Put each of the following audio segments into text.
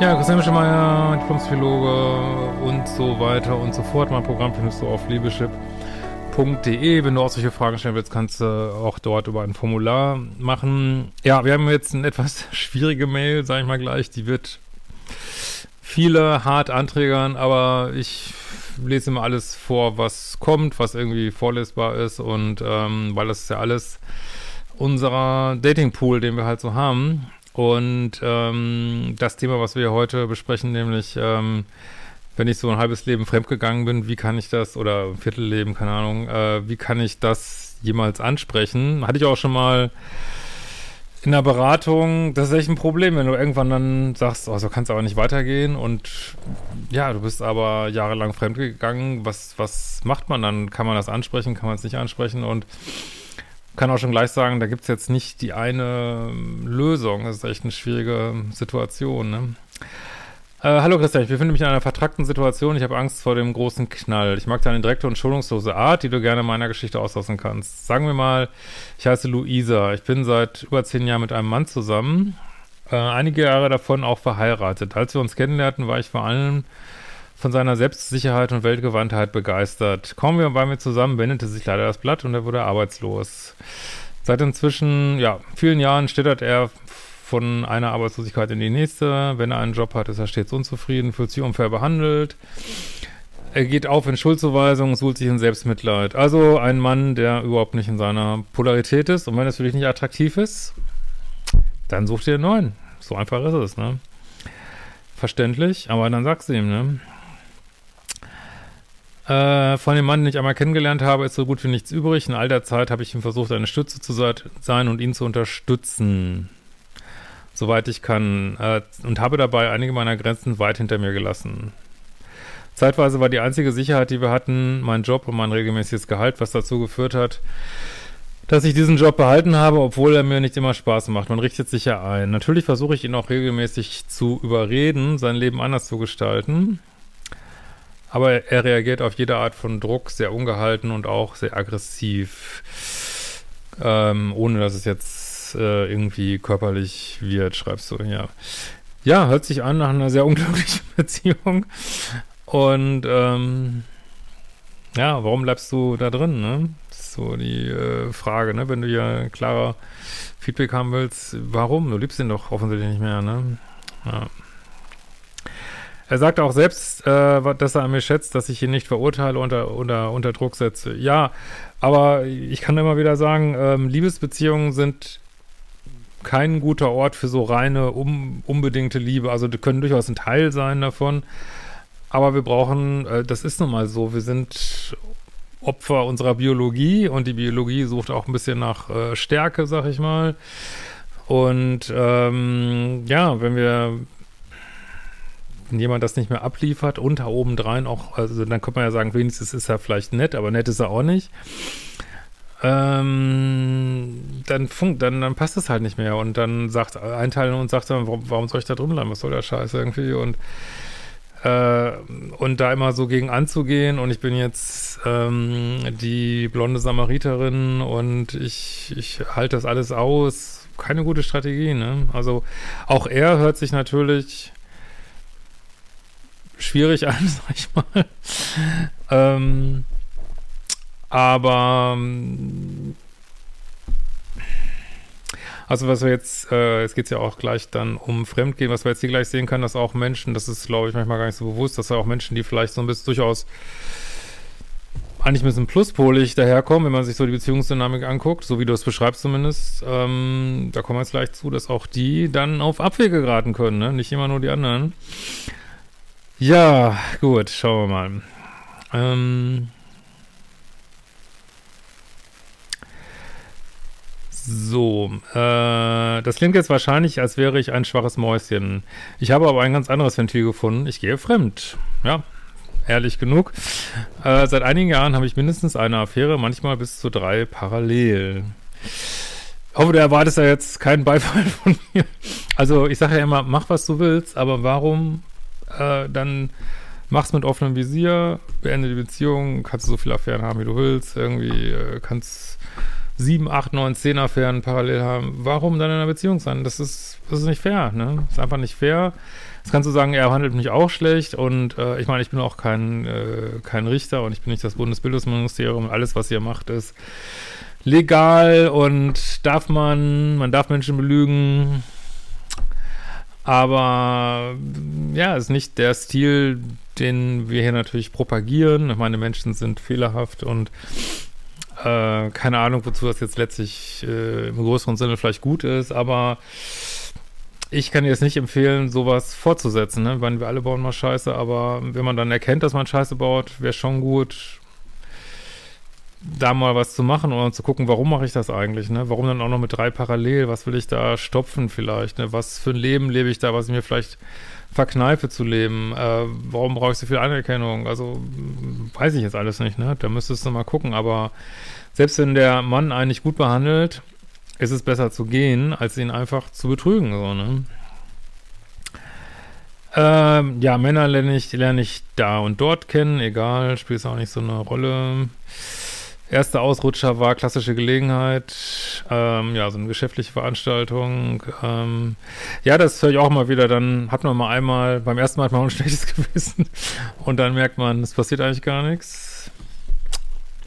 Ja, Christian Mischemeier, Diplomspsychologe und so weiter und so fort. Mein Programm findest du auf liebeschip.de. Wenn du auch solche Fragen stellen willst, kannst du auch dort über ein Formular machen. Ja, wir haben jetzt eine etwas schwierige Mail, sage ich mal gleich. Die wird viele hart anträgern, aber ich lese immer alles vor, was kommt, was irgendwie vorlesbar ist und ähm, weil das ist ja alles unserer Datingpool, den wir halt so haben. Und ähm, das Thema, was wir heute besprechen, nämlich ähm, wenn ich so ein halbes Leben fremdgegangen bin, wie kann ich das, oder ein Viertelleben, keine Ahnung, äh, wie kann ich das jemals ansprechen? Hatte ich auch schon mal in der Beratung, das ist echt ein Problem, wenn du irgendwann dann sagst, oh, so kann es aber nicht weitergehen. Und ja, du bist aber jahrelang fremdgegangen, was, was macht man dann? Kann man das ansprechen, kann man es nicht ansprechen? Und kann auch schon gleich sagen, da gibt es jetzt nicht die eine ähm, Lösung. Das ist echt eine schwierige Situation. Ne? Äh, hallo Christian, ich befinde mich in einer vertrackten Situation. Ich habe Angst vor dem großen Knall. Ich mag deine direkte und schonungslose Art, die du gerne meiner Geschichte auslassen kannst. Sagen wir mal, ich heiße Luisa. Ich bin seit über zehn Jahren mit einem Mann zusammen. Äh, einige Jahre davon auch verheiratet. Als wir uns kennenlernten, war ich vor allem von seiner Selbstsicherheit und Weltgewandtheit begeistert. Kaum wir bei mir zusammen, wendete sich leider das Blatt und er wurde arbeitslos. Seit inzwischen, ja, vielen Jahren schlittert er von einer Arbeitslosigkeit in die nächste. Wenn er einen Job hat, ist er stets unzufrieden, fühlt sich unfair behandelt. Er geht auf in Schuldzuweisungen, sucht sich in Selbstmitleid. Also ein Mann, der überhaupt nicht in seiner Polarität ist. Und wenn es für dich nicht attraktiv ist, dann such dir einen neuen. So einfach ist es, ne? Verständlich, aber dann sagst du ihm, ne? Äh, von dem Mann, den ich einmal kennengelernt habe, ist so gut wie nichts übrig. In all der Zeit habe ich ihm versucht, eine Stütze zu sein und ihn zu unterstützen, soweit ich kann, äh, und habe dabei einige meiner Grenzen weit hinter mir gelassen. Zeitweise war die einzige Sicherheit, die wir hatten, mein Job und mein regelmäßiges Gehalt, was dazu geführt hat, dass ich diesen Job behalten habe, obwohl er mir nicht immer Spaß macht. Man richtet sich ja ein. Natürlich versuche ich ihn auch regelmäßig zu überreden, sein Leben anders zu gestalten. Aber er reagiert auf jede Art von Druck sehr ungehalten und auch sehr aggressiv, ähm, ohne dass es jetzt äh, irgendwie körperlich wird, schreibst du, ja. Ja, hört sich an nach einer sehr unglücklichen Beziehung. Und ähm, ja, warum bleibst du da drin, ne? So die äh, Frage, ne? Wenn du ja klarer Feedback haben willst, warum? Du liebst ihn doch offensichtlich nicht mehr, ne? Ja. Er sagt auch selbst, äh, dass er an mir schätzt, dass ich ihn nicht verurteile oder unter, unter Druck setze. Ja, aber ich kann immer wieder sagen, ähm, Liebesbeziehungen sind kein guter Ort für so reine, um, unbedingte Liebe. Also die können durchaus ein Teil sein davon. Aber wir brauchen, äh, das ist nun mal so, wir sind Opfer unserer Biologie und die Biologie sucht auch ein bisschen nach äh, Stärke, sag ich mal. Und ähm, ja, wenn wir wenn jemand das nicht mehr abliefert da obendrein auch, also dann könnte man ja sagen, wenigstens ist er vielleicht nett, aber nett ist er auch nicht. Ähm, dann funkt, dann, dann passt es halt nicht mehr und dann sagt ein Teil und sagt dann, warum, warum soll ich da drin bleiben? Was soll der Scheiß irgendwie? Und äh, und da immer so gegen anzugehen und ich bin jetzt ähm, die blonde Samariterin und ich, ich halte das alles aus. Keine gute Strategie, ne? Also auch er hört sich natürlich schwierig an, sag ich mal. ähm, aber also was wir jetzt, äh, jetzt geht es ja auch gleich dann um Fremdgehen, was wir jetzt hier gleich sehen können, dass auch Menschen, das ist glaube ich manchmal gar nicht so bewusst, dass auch Menschen, die vielleicht so ein bisschen durchaus eigentlich ein bisschen pluspolig daherkommen, wenn man sich so die Beziehungsdynamik anguckt, so wie du es beschreibst zumindest. Ähm, da kommen wir jetzt gleich zu, dass auch die dann auf Abwege geraten können, ne? Nicht immer nur die anderen. Ja, gut, schauen wir mal. Ähm so, äh, das klingt jetzt wahrscheinlich, als wäre ich ein schwaches Mäuschen. Ich habe aber ein ganz anderes Ventil gefunden. Ich gehe fremd. Ja, ehrlich genug. Äh, seit einigen Jahren habe ich mindestens eine Affäre, manchmal bis zu drei parallel. Ich hoffe, du erwartest ja jetzt keinen Beifall von mir. Also ich sage ja immer, mach was du willst, aber warum äh, dann mach's mit offenem Visier, beende die Beziehung, kannst du so viele Affären haben, wie du willst, irgendwie äh, kannst sieben, acht, neun, zehn Affären parallel haben. Warum dann in einer Beziehung sein? Das ist, das ist nicht fair, ne? Das ist einfach nicht fair. Jetzt kannst du sagen, er handelt mich auch schlecht und äh, ich meine, ich bin auch kein, äh, kein Richter und ich bin nicht das Bundesbildungsministerium. Alles, was ihr macht, ist legal und darf man, man darf Menschen belügen. Aber ja, ist nicht der Stil, den wir hier natürlich propagieren. Ich meine, Menschen sind fehlerhaft und äh, keine Ahnung, wozu das jetzt letztlich äh, im größeren Sinne vielleicht gut ist, aber ich kann dir jetzt nicht empfehlen, sowas fortzusetzen. Ne? Meine, wir alle bauen mal Scheiße, aber wenn man dann erkennt, dass man Scheiße baut, wäre schon gut, da mal was zu machen oder zu gucken, warum mache ich das eigentlich, ne? Warum dann auch noch mit drei parallel? Was will ich da stopfen vielleicht, ne? Was für ein Leben lebe ich da, was ich mir vielleicht verkneife zu leben? Äh, warum brauche ich so viel Anerkennung? Also, weiß ich jetzt alles nicht, ne? Da müsstest du mal gucken, aber selbst wenn der Mann einen nicht gut behandelt, ist es besser zu gehen, als ihn einfach zu betrügen, so, ne? Ähm, ja, Männer lerne ich, lerne ich da und dort kennen, egal, spielt es auch nicht so eine Rolle. Erster Ausrutscher war klassische Gelegenheit, ähm, ja, so eine geschäftliche Veranstaltung. Ähm, ja, das höre ich auch mal wieder. Dann hat man mal einmal, beim ersten Mal hat man ein schlechtes Gewissen und dann merkt man, es passiert eigentlich gar nichts.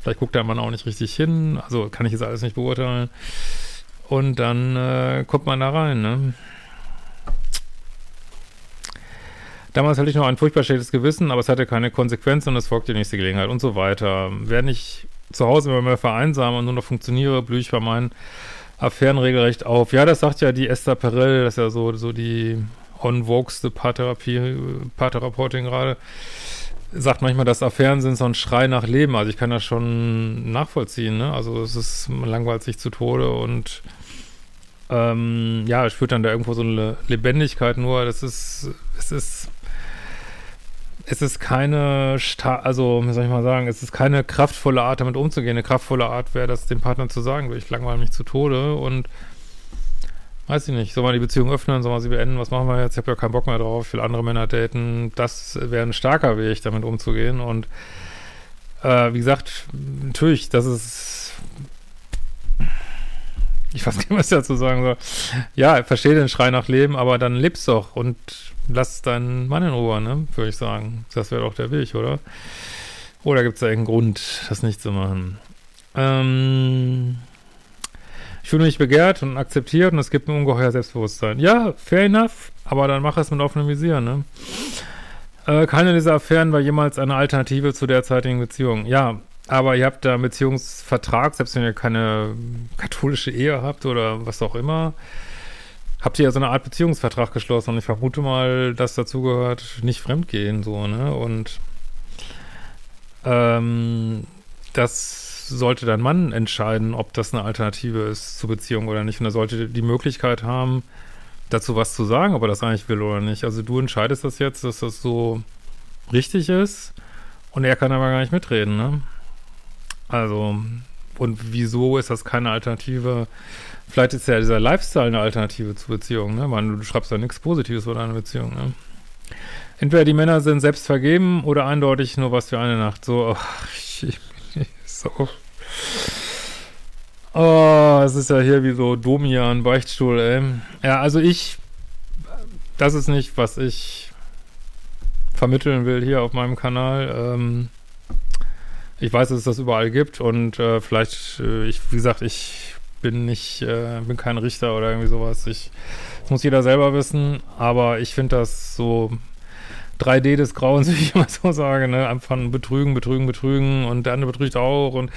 Vielleicht guckt der Mann auch nicht richtig hin, also kann ich jetzt alles nicht beurteilen. Und dann äh, kommt man da rein, ne? Damals hatte ich noch ein furchtbar schlechtes Gewissen, aber es hatte keine Konsequenzen und es folgte die nächste Gelegenheit und so weiter. Wer nicht zu Hause immer mehr vereinsame und nur noch funktioniere, blühe ich bei meinen Affären regelrecht auf. Ja, das sagt ja die Esther Perel, das ist ja so, so die on-vogeste Paartherapie, Paartherapeutin gerade, sagt manchmal, dass Affären sind so ein Schrei nach Leben. Also ich kann das schon nachvollziehen, ne? Also es ist, man langweilt sich zu Tode und ähm, ja, spürt dann da irgendwo so eine Lebendigkeit nur. Das ist, es ist es ist keine, Sta also, wie soll ich mal sagen, es ist keine kraftvolle Art, damit umzugehen. Eine kraftvolle Art wäre, das dem Partner zu sagen, ich langweile mich zu Tode und weiß ich nicht, soll man die Beziehung öffnen, soll man sie beenden, was machen wir jetzt? Ich habe ja keinen Bock mehr drauf, ich will andere Männer daten. Das wäre ein starker Weg, damit umzugehen und äh, wie gesagt, natürlich, das ist ich weiß nicht, was ich dazu sagen soll. Ja, verstehe den Schrei nach Leben, aber dann lebst doch und lass deinen Mann in Ruhe, ne? Würde ich sagen. Das wäre doch der Weg, oder? Oder gibt es da irgendeinen Grund, das nicht zu machen? Ähm, ich fühle mich begehrt und akzeptiert und es gibt mir ungeheuer Selbstbewusstsein. Ja, fair enough, aber dann mach es mit offenem Visier, ne? Äh, keine dieser Affären war jemals eine Alternative zu derzeitigen Beziehung. Ja, aber ihr habt da einen Beziehungsvertrag, selbst wenn ihr keine katholische Ehe habt oder was auch immer habt ihr ja so eine Art Beziehungsvertrag geschlossen und ich vermute mal, dass dazu gehört, nicht fremdgehen, so, ne? Und ähm, das sollte dein Mann entscheiden, ob das eine Alternative ist zur Beziehung oder nicht. Und er sollte die Möglichkeit haben, dazu was zu sagen, ob er das eigentlich will oder nicht. Also du entscheidest das jetzt, dass das so richtig ist und er kann aber gar nicht mitreden, ne? Also, und wieso ist das keine Alternative Vielleicht ist ja dieser Lifestyle eine Alternative zur Beziehung, ne? Man, du schreibst ja nichts Positives über deine Beziehung, ne? Entweder die Männer sind selbst vergeben oder eindeutig nur was für eine Nacht. So, oh, ich, ich, so. Oh, es ist ja hier wie so Domian, Beichtstuhl, ey. Ja, also ich, das ist nicht, was ich vermitteln will hier auf meinem Kanal. Ähm, ich weiß, dass es das überall gibt und äh, vielleicht, äh, ich, wie gesagt, ich bin nicht, äh, bin kein Richter oder irgendwie sowas. Ich, das muss jeder selber wissen, aber ich finde das so 3D des Grauens, wie ich immer so sage, ne? Einfach betrügen, betrügen, betrügen und der andere betrügt auch und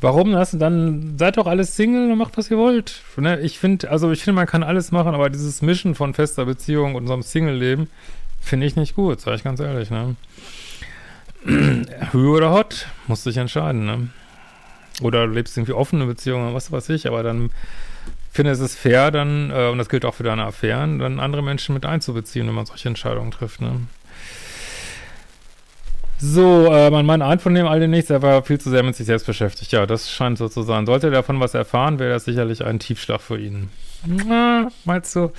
warum das? Dann seid doch alles Single und macht, was ihr wollt. Ne? Ich finde, also ich finde, man kann alles machen, aber dieses Mischen von fester Beziehung und einem Single-Leben finde ich nicht gut, sage ich ganz ehrlich, ne? Höhe oder Hot, musst dich entscheiden, ne? Oder du lebst irgendwie offene Beziehungen, was weiß ich, aber dann finde es ist fair, dann, äh, und das gilt auch für deine Affären, dann andere Menschen mit einzubeziehen, wenn man solche Entscheidungen trifft, ne? So, äh, mein Mann ahnt von dem all dem nichts, er war viel zu sehr mit sich selbst beschäftigt. Ja, das scheint so zu sein. Sollte er davon was erfahren, wäre das sicherlich ein Tiefschlag für ihn. Meinst du?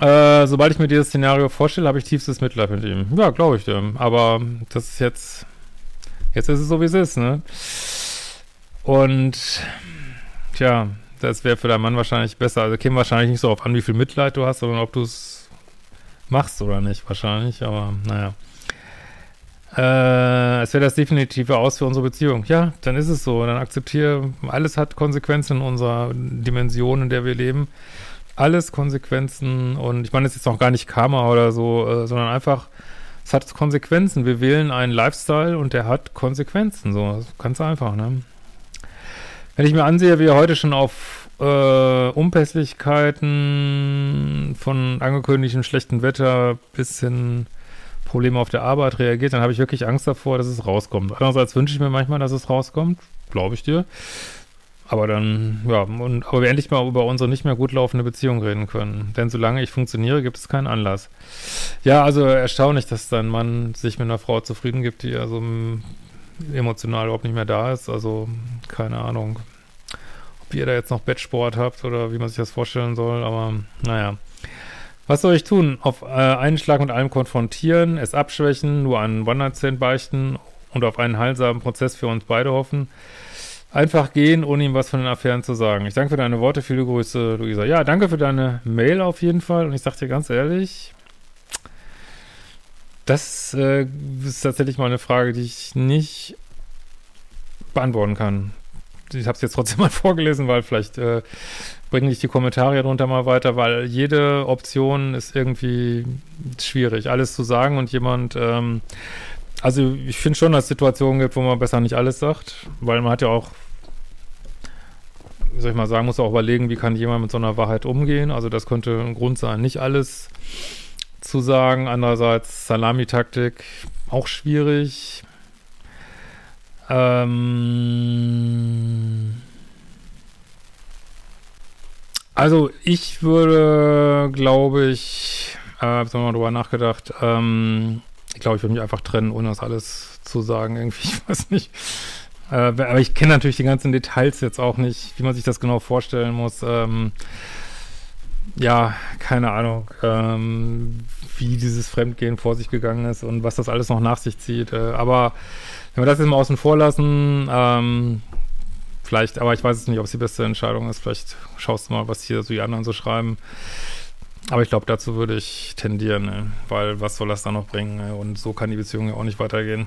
Äh, sobald ich mir dieses Szenario vorstelle, habe ich tiefstes Mitleid mit ihm. Ja, glaube ich dir. Aber das ist jetzt, jetzt ist es so, wie es ist, ne? Und, tja, das wäre für deinen Mann wahrscheinlich besser. Also käme wahrscheinlich nicht so auf an, wie viel Mitleid du hast, sondern ob du es machst oder nicht, wahrscheinlich. Aber, naja. Äh, es wäre das definitive Aus für unsere Beziehung. Ja, dann ist es so. Dann akzeptiere, alles hat Konsequenzen in unserer Dimension, in der wir leben. Alles Konsequenzen und ich meine, es ist jetzt noch gar nicht Karma oder so, äh, sondern einfach, es hat Konsequenzen. Wir wählen einen Lifestyle und der hat Konsequenzen. So, ganz einfach, ne? Wenn ich mir ansehe, wie er heute schon auf äh, Unpässlichkeiten von angekündigtem schlechten Wetter bis hin Probleme auf der Arbeit reagiert, dann habe ich wirklich Angst davor, dass es rauskommt. Andererseits wünsche ich mir manchmal, dass es rauskommt, glaube ich dir. Aber dann, ja, und, aber wir endlich mal über unsere nicht mehr gut laufende Beziehung reden können. Denn solange ich funktioniere, gibt es keinen Anlass. Ja, also erstaunlich, dass dein Mann sich mit einer Frau zufrieden gibt, die also emotional überhaupt nicht mehr da ist. Also, keine Ahnung, ob ihr da jetzt noch Bettsport habt oder wie man sich das vorstellen soll, aber naja. Was soll ich tun? Auf äh, einen Schlag mit allem konfrontieren, es abschwächen, nur einen One-Night-Stand beichten und auf einen heilsamen Prozess für uns beide hoffen. Einfach gehen, ohne ihm was von den Affären zu sagen. Ich danke für deine Worte, viele Grüße, Luisa. Ja, danke für deine Mail auf jeden Fall. Und ich sag dir ganz ehrlich, das äh, ist tatsächlich mal eine Frage, die ich nicht beantworten kann. Ich habe es jetzt trotzdem mal vorgelesen, weil vielleicht äh, bringen dich die Kommentare drunter mal weiter, weil jede Option ist irgendwie schwierig, alles zu sagen und jemand, ähm, also ich finde schon, dass es Situationen gibt, wo man besser nicht alles sagt, weil man hat ja auch, wie soll ich mal sagen, muss auch überlegen, wie kann jemand mit so einer Wahrheit umgehen. Also das könnte ein Grund sein, nicht alles zu sagen. Andererseits Salamitaktik auch schwierig. Ähm also ich würde, glaube ich, äh, habe mal drüber nachgedacht, ähm, ich glaube, ich würde mich einfach trennen, ohne das alles zu sagen. Irgendwie, ich weiß nicht. Äh, aber ich kenne natürlich die ganzen Details jetzt auch nicht, wie man sich das genau vorstellen muss. Ähm, ja, keine Ahnung, ähm, wie dieses Fremdgehen vor sich gegangen ist und was das alles noch nach sich zieht. Äh, aber wenn wir das jetzt mal außen vor lassen, ähm, Vielleicht, aber ich weiß es nicht, ob es die beste Entscheidung ist. Vielleicht schaust du mal, was hier so die anderen so schreiben. Aber ich glaube, dazu würde ich tendieren, ne? weil was soll das da noch bringen? Ne? Und so kann die Beziehung ja auch nicht weitergehen.